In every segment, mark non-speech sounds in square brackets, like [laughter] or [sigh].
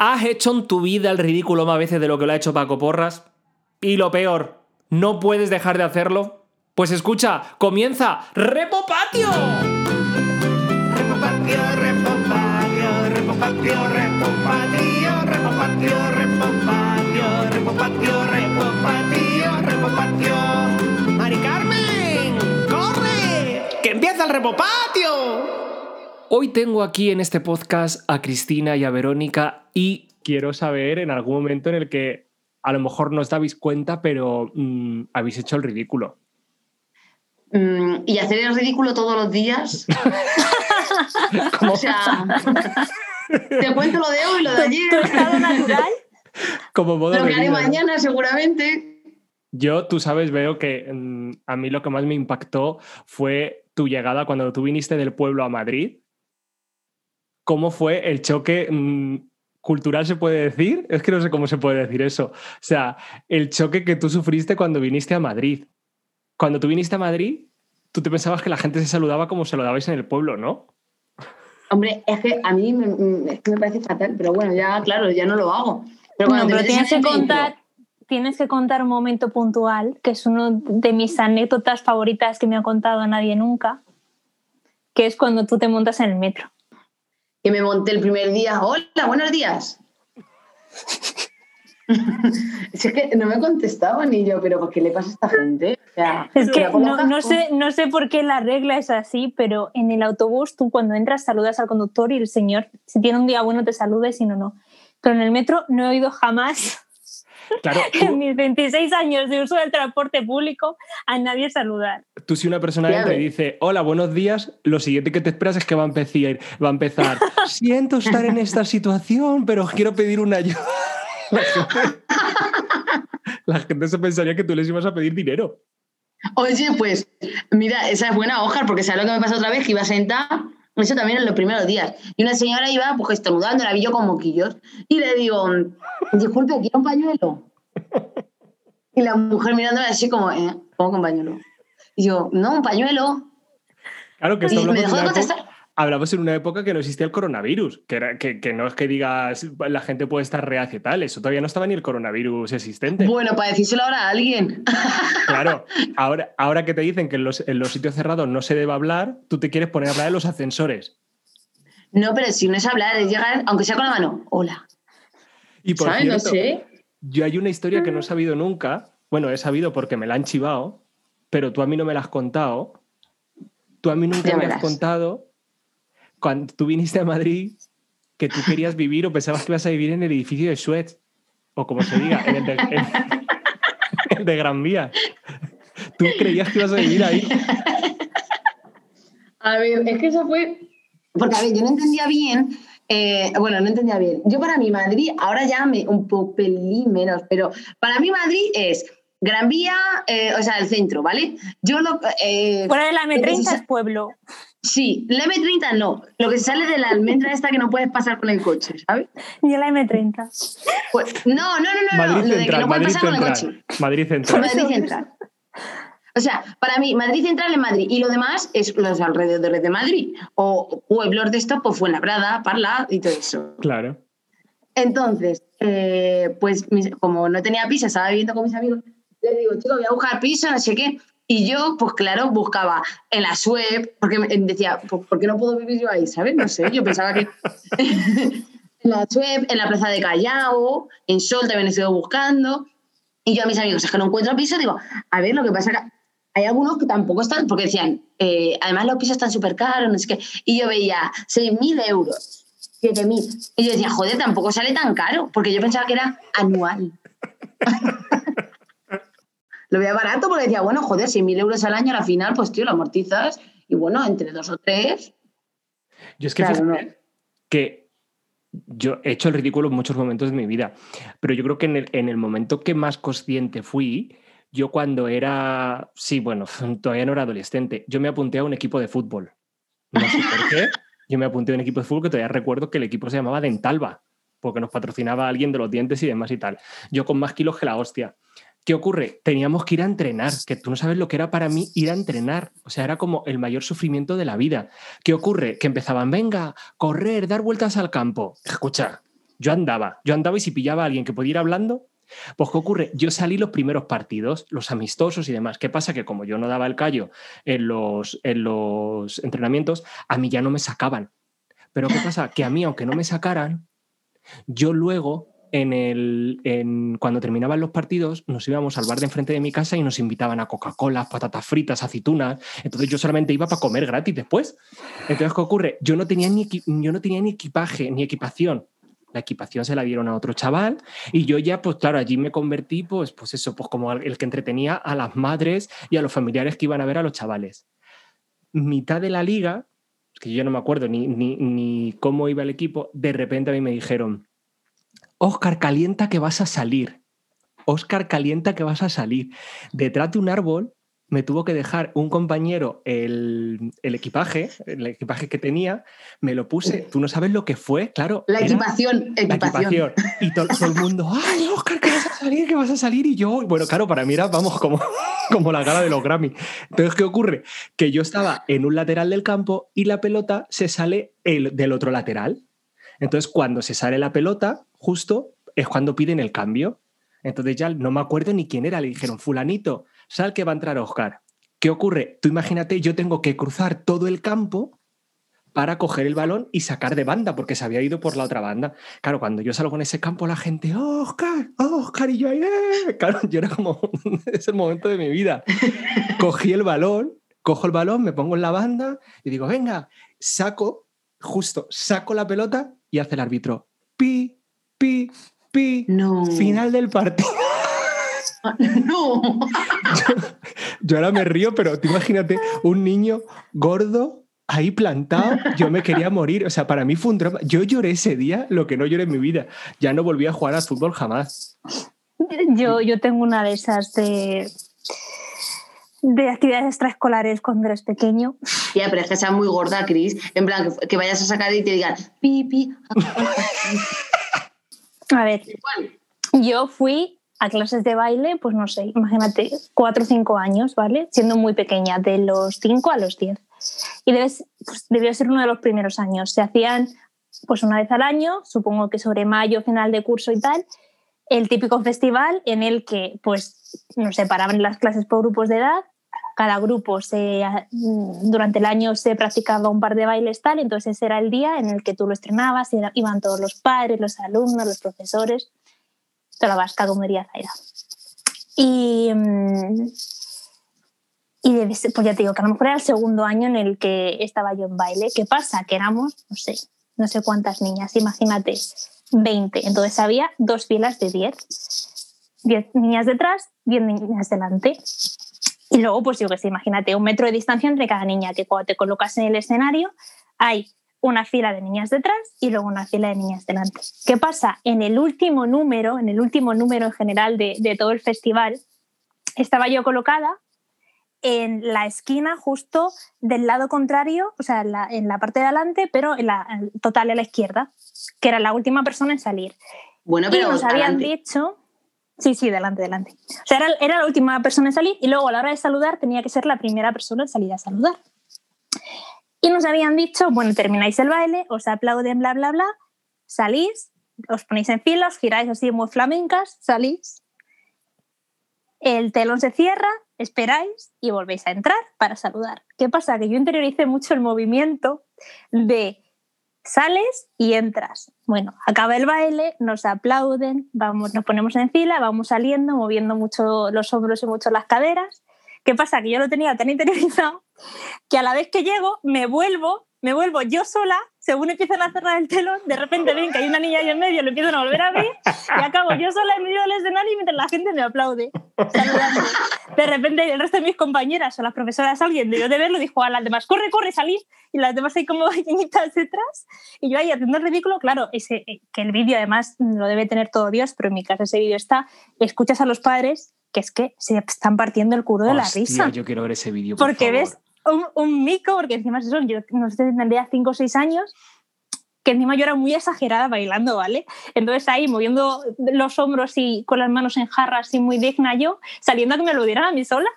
¿Has hecho en tu vida el ridículo más veces de lo que lo ha hecho Paco Porras? Y lo peor, ¿no puedes dejar de hacerlo? Pues escucha, comienza Repopatio. Repopatio, repopatio, repopatio, repopatio, repopatio, repopatio, repopatio, repopatio, repopatio. ¡Mari Carmen! ¡Corre! ¡Que empieza el repopatio! Hoy tengo aquí en este podcast a Cristina y a Verónica y quiero saber en algún momento en el que a lo mejor no os dabais cuenta, pero mm, habéis hecho el ridículo. Mm, y hacer el ridículo todos los días. ¿Cómo? [laughs] O sea, te cuento lo de hoy, lo de ¿Tu ayer, estado natural? Como modo lo que haré mañana seguramente. Yo, tú sabes, veo que mm, a mí lo que más me impactó fue tu llegada cuando tú viniste del pueblo a Madrid. ¿Cómo fue el choque mm, cultural, se puede decir? Es que no sé cómo se puede decir eso. O sea, el choque que tú sufriste cuando viniste a Madrid. Cuando tú viniste a Madrid, tú te pensabas que la gente se saludaba como se lo dabais en el pueblo, ¿no? Hombre, es que a mí me, me- es que me parece fatal, pero bueno, ya, claro, ya no lo hago. Pero cuando No, te pero tienes que contar, tienes que contar un momento puntual, que es uno de mis anécdotas favoritas que me ha contado nadie nunca, que es cuando tú te montas en el metro. Que me monté el primer día. Hola, buenos días. [laughs] es que no me contestaban y yo, pero ¿por qué le pasa a esta gente? O sea, Es que no, sé, no sé por qué la regla es así, pero en el autobús tú cuando entras saludas al conductor y el señor, si tiene un día bueno, te saluda y si no, no. Pero en el metro no he oído jamás, Claro, [laughs] en mis 26 años de uso del transporte público, a nadie saludar. tú si una persona entra y dice, hola, buenos días, lo siguiente que te esperas es que va a empezar, va a empezar [laughs] siento estar en esta situación, pero os quiero pedir una ayuda. [laughs] La gente, la gente se pensaría que tú les ibas a pedir dinero. Oye, pues, mira, esa es buena hoja, porque ¿sabes lo que me pasó otra vez? Que iba sentada, eso también en los primeros días. Y una señora iba, pues, estornudando, la vi yo con moquillos. Y le digo, disculpe, ¿quiere un pañuelo? Y la mujer mirándome así como, ¿eh? ¿Cómo con pañuelo? Y yo, no, un pañuelo. Claro que Y me dejó de contestar. Hablamos en una época que no existía el coronavirus, que, era, que, que no es que digas la gente puede estar reacia tal, eso todavía no estaba ni el coronavirus existente. Bueno, para decírselo ahora a alguien. Claro, [laughs] ahora, ahora que te dicen que en los, en los sitios cerrados no se debe hablar, tú te quieres poner a hablar en los ascensores. No, pero si no es hablar, es llegar, aunque sea con la mano, hola. Y por ¿Sabes? No cierto, sé. yo hay una historia que no he sabido nunca, bueno, he sabido porque me la han chivado, pero tú a mí no me la has contado. Tú a mí nunca me has contado cuando tú viniste a Madrid que tú querías vivir o pensabas que ibas a vivir en el edificio de Suez, o como se diga, en el de, en- [laughs] el de Gran Vía. Tú creías que ibas a vivir ahí. A ver, es que eso fue. Porque, a ver, yo no entendía bien. eh, bueno, no entendía bien. Yo, para mí, Madrid, ahora ya me un poco pelín menos, pero para mí, Madrid es Gran Vía, eh, o sea, el centro, ¿vale? Yo lo. eh, Fuera de la lo que se M30 sa- es pueblo. Sí, la M30 no. Lo que se sale de la almendra esta que no puedes pasar con el coche, ¿sabes? Y la M30. Pues, no, no, no, no, no. Madrid Lo de que Central, no puedes Madrid pasar con el Central. coche. Madrid Central. Madrid Central. O sea, para mí, Madrid Central es Madrid y lo demás es los alrededores de Madrid. O pueblos de estos, pues Fuenlabrada, Parla y todo eso. Claro. Entonces, eh, pues como no tenía piso, estaba viviendo con mis amigos, les digo, chico, voy a buscar piso, no sé qué. Y yo, pues claro, buscaba en la web, porque me- decía, "Pues, ¿por qué no puedo vivir yo ahí? ¿Sabes? No sé, yo pensaba que [laughs] en la web, en la plaza de Callao, en Sol también estuve buscando. Y yo a mis amigos, es que no encuentro piso, digo, a ver, lo que pasa es que hay algunos que tampoco están, porque decían, eh, además los pisos están súper caros, no sé qué. Y yo veía 6.000 euros, 7.000. Y yo decía, joder, tampoco sale tan caro, porque yo pensaba que era anual. [laughs] lo veía barato porque decía, bueno, joder, 6.000 euros al año, al final, pues tío, lo amortizas. Y bueno, entre dos o tres. Yo es que Claro, no. que yo he hecho el ridículo en muchos momentos de mi vida, pero yo creo que en el, en el momento que más consciente fui, yo cuando era, sí, bueno, [laughs] todavía no era adolescente, yo me apunté a un equipo de fútbol. No sé por qué. Yo me apunté a un equipo de fútbol que todavía recuerdo que el equipo se llamaba Dentalba, porque nos patrocinaba alguien de los dientes y demás y tal. Yo con más kilos que la hostia. ¿Qué ocurre? Teníamos que ir a entrenar, que tú no sabes lo que era para mí ir a entrenar. O sea, era como el mayor sufrimiento de la vida. ¿Qué ocurre? Que empezaban, venga, correr, dar vueltas al campo. Escucha, Yo andaba, yo andaba y si pillaba a alguien que pudiera ir hablando, pues ¿qué ocurre? Yo salí los primeros partidos, los amistosos y demás. ¿Qué pasa? Que como yo no daba el callo en los, en los entrenamientos, a mí ya no me sacaban. Pero ¿qué pasa? Que a mí, aunque no me sacaran, yo luego, en el, cuando terminaban los partidos, nos íbamos al bar de enfrente de mi casa y nos invitaban a Coca-Cola, patatas fritas, aceitunas. Entonces yo solamente iba para comer gratis después. Entonces, ¿qué ocurre? Yo no tenía ni, yo no tenía ni equipaje, ni equipación. La equipación se la dieron a otro chaval y yo ya, pues claro, allí me convertí, pues, pues eso, pues como el que entretenía a las madres y a los familiares que iban a ver a los chavales. Mitad de la liga, que yo no me acuerdo ni, ni, ni cómo iba el equipo, de repente a mí me dijeron, Oscar, calienta que vas a salir. Oscar, calienta que vas a salir. Detrás de un árbol me tuvo que dejar un compañero el, el equipaje, el equipaje que tenía, me lo puse, tú no sabes lo que fue, claro. La era- equipación, la equipación. equipación. Y to- todo, el mundo, ¡ay, Oscar, que vas a salir, que vas a salir! Y yo, bueno, claro, para mí era, vamos, como, [laughs] como la gala de los Grammy. Entonces, ¿qué ocurre? Que yo estaba en un lateral del campo y la pelota se sale el, del otro lateral. Entonces, cuando se sale la pelota, justo es cuando piden el cambio. Entonces ya no me acuerdo ni quién era. Le dijeron, fulanito, sal que va a entrar Oscar. ¿Qué ocurre? Tú imagínate, yo tengo que cruzar todo el campo para coger el balón y sacar de banda, porque se había ido por la otra banda. Claro, cuando yo salgo en ese campo, la gente, ¡Oh, Oscar, ¡Oh, Oscar, y yo ahí, ¡eh! Claro, yo era como, [laughs] es el momento de mi vida. Cogí el balón, cojo el balón, me pongo en la banda y digo, venga, saco, justo, saco la pelota y hace el árbitro, pi, pi, pi, No. final del partido. [laughs] No. Yo ahora me río, pero tú imagínate un niño gordo ahí plantado, yo me quería morir. O sea, para mí fue un drama. Yo lloré ese día lo que no lloré en mi vida. Ya no volví a jugar al fútbol jamás. Yo, yo tengo una de esas de, de actividades extraescolares cuando eres pequeño. Ya, pero es que sea muy gorda, Cris. En plan, que, que vayas a sacar y te digan, pi, pi. A ver, yo fui a clases de baile, pues no sé, imagínate, cuatro o cinco años, ¿vale? Siendo muy pequeña, de los cinco a los diez. Y debes, pues, debió ser uno de los primeros años. Se hacían pues una vez al año, supongo que sobre mayo, final de curso y tal, el típico festival en el que pues nos separaban las clases por grupos de edad, cada grupo se, durante el año se practicaba un par de bailes tal, entonces ese era el día en el que tú lo estrenabas, y iban todos los padres, los alumnos, los profesores, toda la vasca comería Zaira. Y, mm, y pues ya te digo que a lo mejor era el segundo año en el que estaba yo en baile. ¿Qué pasa? Que éramos, no sé, no sé cuántas niñas, imagínate, 20. Entonces había dos filas de 10. 10 niñas detrás, 10 niñas delante. Y luego, pues yo que sé, imagínate un metro de distancia entre cada niña, que cuando te colocas en el escenario hay una fila de niñas detrás y luego una fila de niñas delante. ¿Qué pasa? En el último número, en el último número en general de, de todo el festival, estaba yo colocada en la esquina justo del lado contrario, o sea, en la, en la parte de adelante, pero en la, en total a la izquierda, que era la última persona en salir. Bueno, Y pero nos habían adelante. dicho. Sí, sí, delante, delante. O sea, era, era la última persona en salir y luego a la hora de saludar tenía que ser la primera persona en salir a saludar. Y nos habían dicho, bueno, termináis el baile, os aplauden, bla, bla, bla, salís, os ponéis en fila, os giráis así muy flamencas, salís, el telón se cierra, esperáis y volvéis a entrar para saludar. ¿Qué pasa? Que yo interioricé mucho el movimiento de sales y entras. Bueno, acaba el baile, nos aplauden, vamos, nos ponemos en fila, vamos saliendo, moviendo mucho los hombros y mucho las caderas. ¿Qué pasa? Que yo lo tenía tan interiorizado que a la vez que llego me vuelvo, me vuelvo yo sola, según empiezan a cerrar el telón, de repente ven que hay una niña ahí en medio, lo empiezan a volver a ver y acabo yo sola en medio del escenario mientras la gente me aplaude, saludando. De repente el resto de mis compañeras o las profesoras, alguien debió de verlo, dijo a las demás, corre, corre, salid, y las demás ahí como [laughs] pequeñitas detrás, y yo ahí haciendo el ridículo, claro, ese, eh, que el vídeo además lo debe tener todo Dios, pero en mi casa ese vídeo está, escuchas a los padres que es que se están partiendo el culo de la Hostia, risa. yo quiero ver ese vídeo. por Porque favor. ves un, mico, porque encima eso, yo no sé, tendría 5 o 6 años, que encima yo era muy exagerada bailando, ¿vale? Entonces ahí moviendo los hombros y con las manos en jarras y muy digna yo, saliendo a que me lo dieran a mí sola.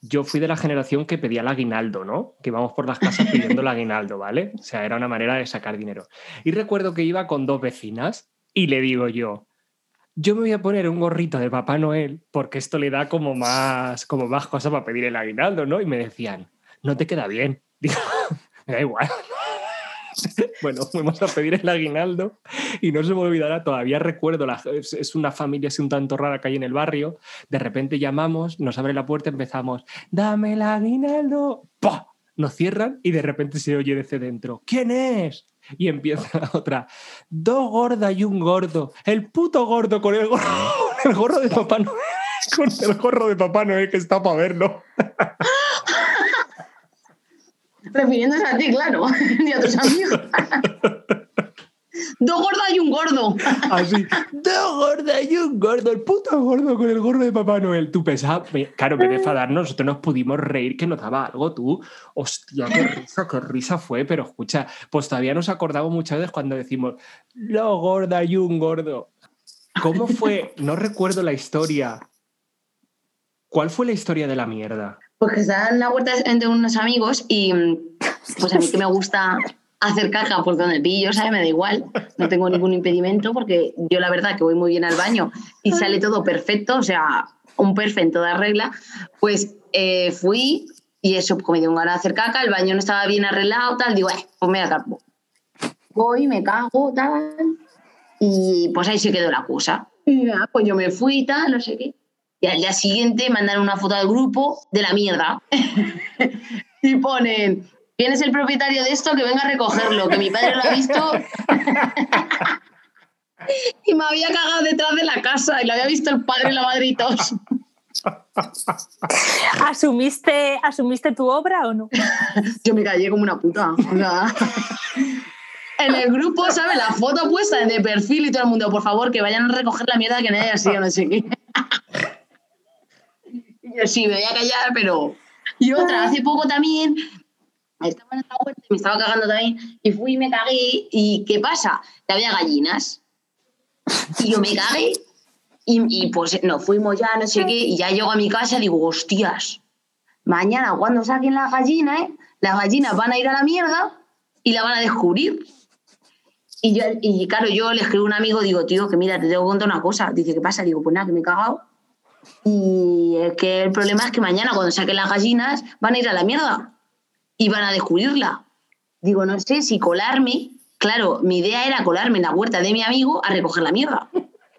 Yo fui de la generación que pedía el aguinaldo, ¿no? Que íbamos por las casas pidiendo el aguinaldo, ¿vale? O sea, era una manera de sacar dinero. Y recuerdo que iba con dos vecinas Y le digo yo, yo me voy a poner un gorrito de Papá Noel porque esto le da como más, como más cosas para pedir el aguinaldo, ¿no? Y me decían, no te queda bien. [laughs] Digo, me da igual. [laughs] Bueno, fuimos a pedir el aguinaldo y no se me olvidará, todavía recuerdo, la, es, una familia así un tanto rara que hay en el barrio, de repente llamamos, nos abre la puerta, empezamos, dame el aguinaldo, ¡Pah! nos cierran y de repente se oye desde dentro, ¿quién es? Y empieza otra, dos gordas y un gordo, el puto gordo con el gorro, [laughs] el gorro de Papá Noel, con el gorro de Papá Noel que está para verlo. Refiriéndose a ti, claro, [laughs] y a tus amigos. [laughs] Dos gordas y un gordo. Así, dos gordas y un gordo, el puto gordo con el gorro de Papá Noel. Tú pensabas, me- claro, vez de enfadarnos, nosotros nos pudimos reír que nos daba algo, tú. Hostia, qué [laughs] risa, qué risa fue, pero escucha, pues todavía nos acordamos muchas veces cuando decimos, lo gorda y un gordo. ¿Cómo fue? No recuerdo la historia. ¿Cuál fue la historia de la mierda? Pues que estaba en la huerta entre unos amigos y [laughs] pues a mí que me gusta hacer caja por donde pillo, ¿sabes? Me da igual, no tengo ningún impedimento porque yo la verdad que voy muy bien al baño y sale todo perfecto, o sea, un perfecto en toda regla. Pues eh, fui y eso, como me dio ganas de hacer caca, el baño no estaba bien arreglado, tal, digo, eh, pues me da capo. Voy, me cago, tal, y pues ahí se quedó la cosa. Y pues yo me fui, tal, no sé qué. Y al día siguiente mandan una foto al grupo de la mierda. [laughs] y ponen, ¿quién es el propietario de esto? Que venga a recogerlo, que mi padre lo ha visto. [laughs] y me había cagado detrás de la casa y lo había visto el padre y la madre y todos. [laughs] ¿Asumiste, ¿Asumiste tu obra o no? Yo me callé como una puta. o sea, en el grupo, ¿sabes? La foto puesta de perfil y todo el mundo, por favor, que vayan a recoger la mierda que nadie ha sido, no sé qué. Yo [laughs] sí, me voy a callar, pero. Y otra, hace poco también, estaba en la huerta y me estaba cagando también, y fui y me cagué, ¿y qué pasa? Que había gallinas. Y yo me cagué, y, y pues nos fuimos ya, no sé qué, y ya llego a mi casa y digo, hostias, mañana cuando saquen las gallinas, ¿eh? las gallinas van a ir a la mierda y la van a descubrir. Y, yo, y claro, yo le escribo a un amigo, digo, tío, que mira, te tengo que contar una cosa. Dice, ¿qué pasa? Digo, pues nada, que me he cagado. Y que el problema es que mañana cuando saquen las gallinas van a ir a la mierda y van a descubrirla. Digo, no sé si colarme. Claro, mi idea era colarme en la huerta de mi amigo a recoger la mierda.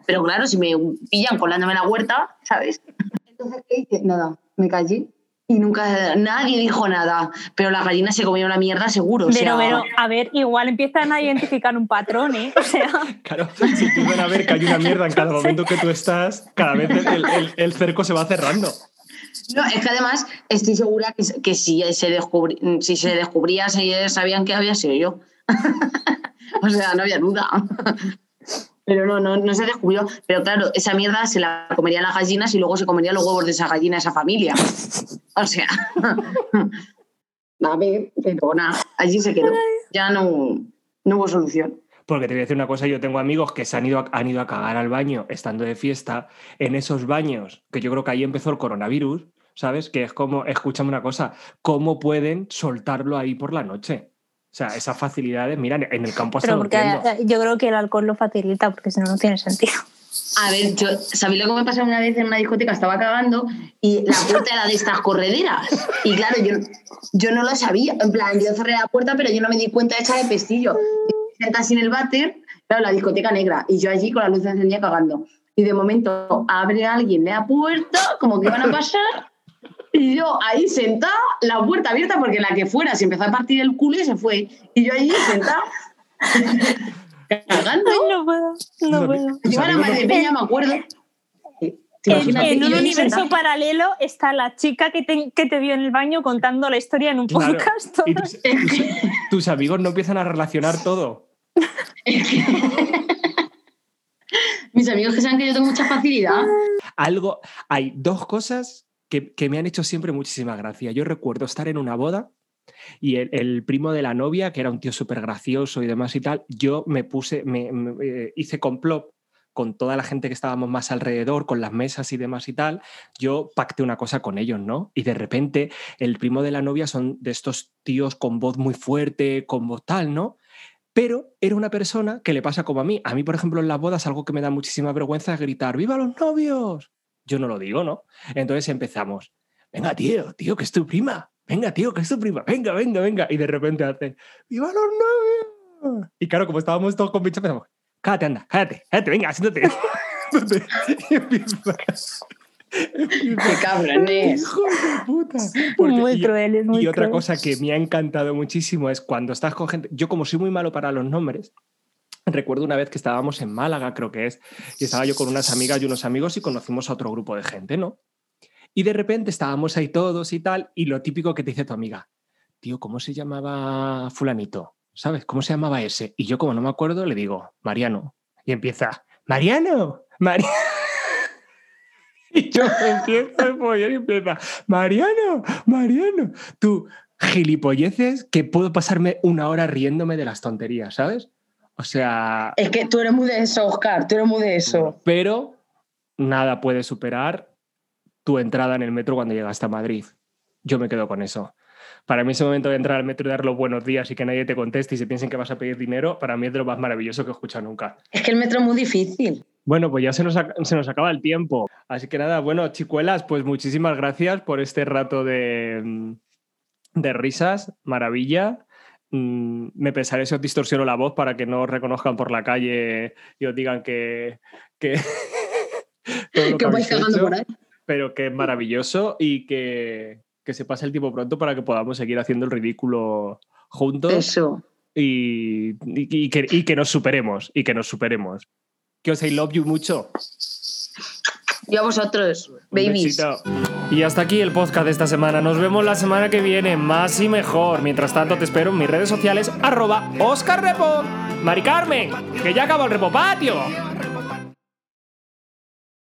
Pero claro, si me pillan colándome en la huerta, ¿sabes? Entonces, ¿qué hice? Nada, me callé y nunca nadie dijo nada. Pero las gallinas se comieron la mierda seguro. o Pero, sea, pero, a ver, igual empiezan a [laughs] identificar un patrón, ¿eh? O sea, Claro, si empiezan a ver que hay una mierda en cada momento que tú estás, cada vez el, el- el cerco se va cerrando. No, es que además estoy segura que, que si, se descubrí- si se descubría, se sabían que había sido yo. [laughs] o sea, no había duda. Pero no, no, no se descubrió. Pero claro, esa mierda se la comerían las gallinas y luego se comerían los huevos de esa gallina, esa familia. O sea. [laughs] A ver, pero nada, allí se quedó. Ya no, no hubo solución. Porque te voy a decir una cosa, yo tengo amigos que se han ido, a, han ido a cagar al baño estando de fiesta, en esos baños, que yo creo que ahí empezó el coronavirus, ¿sabes? Que es como, escúchame una cosa, ¿cómo pueden soltarlo ahí por la noche? O sea, esas facilidades, mira, en el campo hasta pero porque eh, yo creo que el alcohol lo facilita, porque si no, no tiene sentido. A ver, yo, ¿sabéis lo que me pasó una vez en una discoteca? Estaba cagando y la puerta era de estas correderas. Y claro, yo, yo no lo sabía. En plan, yo cerré la puerta, pero yo no me di cuenta de echar el pestillo. Así en el váter, claro, la discoteca negra. Y yo allí con la luz encendida cagando. Y de momento abre alguien la puerta, como que iban a pasar. Y yo ahí sentada, la puerta abierta, porque la que fuera se empezó a partir el culo y se fue. Y yo allí sentada, cagando. Ay, no puedo, no puedo. Yo a la amigos- madre peña, me acuerdo. ¿Te En, un universo sentada. paralelo está la chica que te, que te vio en el baño contando la historia en un Claro. podcast. Y tus, [laughs] tus- [laughs] tus amigos no empiezan a relacionar todo. [laughs] Mis amigos que saben que yo tengo mucha facilidad. Algo, hay dos cosas que, me han hecho siempre muchísima gracia. Yo recuerdo estar en una boda y el, el primo de la novia, que era un tío súper gracioso y demás y tal, yo me puse, me, me, eh, hice complot con toda la gente que estábamos más alrededor, con las mesas y demás y tal, yo pacté una cosa con ellos, ¿no? Y de repente el primo de la novia son de estos tíos con voz muy fuerte, con voz tal, ¿no? Pero era una persona que le pasa como a mí. A mí, por ejemplo, en las bodas algo que me da muchísima vergüenza es gritar, ¡Viva los novios! Yo no lo digo, ¿no? Entonces empezamos, venga, tío, tío, que es tu prima. Venga, tío, que es tu prima. Venga, venga, venga. Y de repente hace, ¡Viva los novios! Y claro, como estábamos todos con bichos, empezamos, cállate, anda, cállate, cállate, venga, [laughs] siéntate. y empieza- Qué cabrones. Hijo de puta. Porque- muy y- cruel, es muy y otra cruel. cosa que me ha encantado muchísimo es cuando estás con gente. Yo, como soy muy malo para los nombres, recuerdo una vez que estábamos en Málaga, creo que es, y estaba yo con unas amigas y unos amigos y conocimos a otro grupo de gente, ¿no? Y de repente estábamos ahí todos y tal, y lo típico que te dice tu amiga, tío, ¿cómo se llamaba Fulanito? ¿Sabes? ¿Cómo se llamaba ese? Y yo, como no me acuerdo, le digo, Mariano. Y empieza, Mariano, Mariano. [laughs] Y yo empiezo a follar y empieza, Mariano, Mariano, tú, gilipolleces que puedo pasarme una hora riéndome de las tonterías, ¿sabes? O sea, Es que tú eres muy de eso, Oscar, tú eres muy de eso. pero nada puede superar tu entrada en el metro cuando llegaste a Madrid. Yo me quedo con eso. Para mí ese momento de entrar al metro y dar los buenos días y que nadie te conteste y se piensen que vas a pedir dinero, para mí es de lo más maravilloso que he escuchado nunca. Es que el metro es muy difícil. Bueno, pues ya se nos, se nos acaba el tiempo. Así que nada, bueno, chicuelas, pues muchísimas gracias por este rato de, de risas. Maravilla. Mm, Me pensaré si os distorsiono la voz para que no os reconozcan por la calle y os digan que... que [laughs] todo lo Que vais habéis cagando por ahí. Pero que es maravilloso y que, que se pase el tiempo pronto para que podamos seguir haciendo el ridículo juntos Eso. y, y- y que, y que nos superemos, y que nos superemos. Que os I love you mucho. Yo a vosotros, babies. Y hasta aquí el podcast de esta semana. Nos vemos la semana que viene, más y mejor. Mientras tanto, te espero en mis redes sociales, arroba Oscar Repo. Mari Carmen, que ya acabó el repopatio.